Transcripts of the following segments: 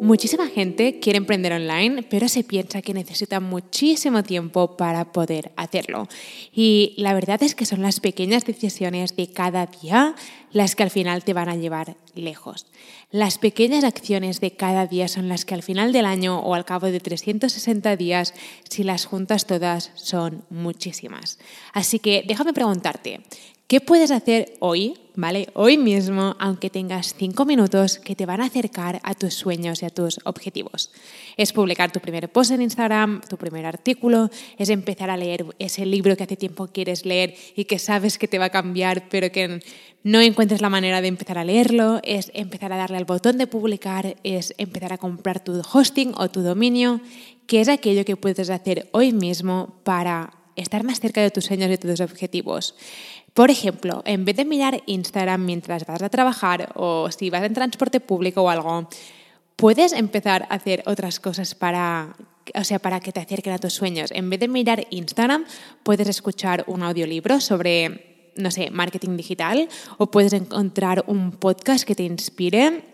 Muchísima gente quiere emprender online, pero se piensa que necesita muchísimo tiempo para poder hacerlo. Y la verdad es que son las pequeñas decisiones de cada día las que al final te van a llevar lejos. Las pequeñas acciones de cada día son las que al final del año o al cabo de 360 días, si las juntas todas, son muchísimas. Así que déjame preguntarte, ¿Qué puedes hacer hoy, ¿vale? Hoy mismo, aunque tengas cinco minutos que te van a acercar a tus sueños y a tus objetivos? Es publicar tu primer post en Instagram, tu primer artículo, es empezar a leer ese libro que hace tiempo quieres leer y que sabes que te va a cambiar, pero que no encuentres la manera de empezar a leerlo, es empezar a darle al botón de publicar, es empezar a comprar tu hosting o tu dominio, que es aquello que puedes hacer hoy mismo para estar más cerca de tus sueños y de tus objetivos. Por ejemplo, en vez de mirar Instagram mientras vas a trabajar o si vas en transporte público o algo, puedes empezar a hacer otras cosas para, o sea, para que te acerquen a tus sueños. En vez de mirar Instagram, puedes escuchar un audiolibro sobre, no sé, marketing digital o puedes encontrar un podcast que te inspire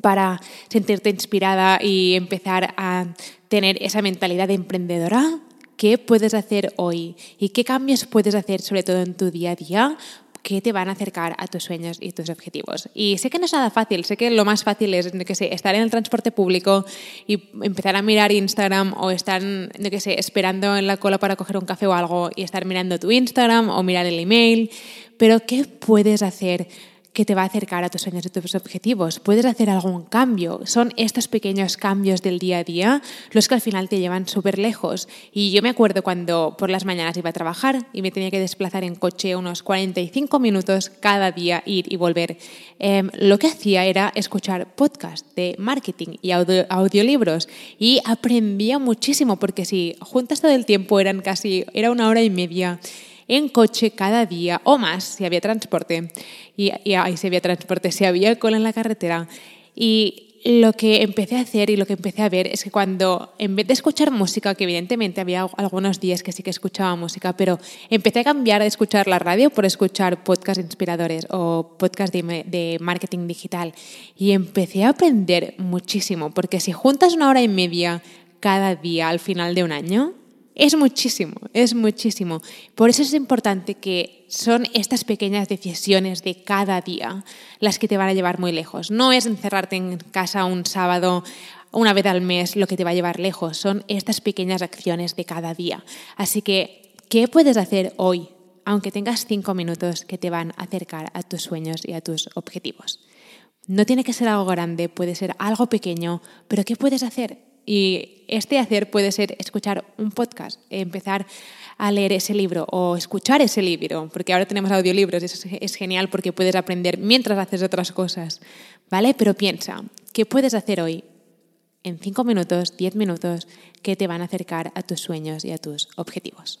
para sentirte inspirada y empezar a tener esa mentalidad de emprendedora qué puedes hacer hoy y qué cambios puedes hacer, sobre todo en tu día a día, que te van a acercar a tus sueños y tus objetivos. Y sé que no es nada fácil, sé que lo más fácil es que sé, estar en el transporte público y empezar a mirar Instagram o estar que sé, esperando en la cola para coger un café o algo y estar mirando tu Instagram o mirar el email. Pero ¿qué puedes hacer que te va a acercar a tus sueños y tus objetivos. Puedes hacer algún cambio. Son estos pequeños cambios del día a día los que al final te llevan súper lejos. Y yo me acuerdo cuando por las mañanas iba a trabajar y me tenía que desplazar en coche unos 45 minutos cada día, ir y volver. Em, lo que hacía era escuchar podcasts de marketing y audiolibros y aprendía muchísimo porque si juntas todo el tiempo eran casi, era una hora y media en coche cada día o más si había transporte. Y, ahí si había transporte, si había cola en la carretera. Y lo que empecé a hacer y lo que empecé a ver es que cuando, en vez de escuchar música, que evidentemente había algunos días que sí que escuchaba música, pero empecé a cambiar de escuchar la radio por escuchar podcasts inspiradores o podcasts de, de marketing digital. Y empecé a aprender muchísimo, porque si juntas una hora y media cada día al final de un año, es muchísimo, es muchísimo. Por eso es importante que son estas pequeñas decisiones de cada día las que te van a llevar muy lejos. No es encerrarte en casa un sábado una vez al mes lo que te va a llevar lejos, son estas pequeñas acciones de cada día. Así que, ¿qué puedes hacer hoy, aunque tengas cinco minutos que te van a acercar a tus sueños y a tus objetivos? No tiene que ser algo grande, puede ser algo pequeño, pero ¿qué puedes hacer? Y este hacer puede ser escuchar un podcast, empezar a leer ese libro o escuchar ese libro, porque ahora tenemos audiolibros eso es genial porque puedes aprender mientras haces otras cosas, ¿vale? Pero piensa, ¿qué puedes hacer hoy en 5 minutos, 10 minutos que te van a acercar a tus sueños y a tus objetivos?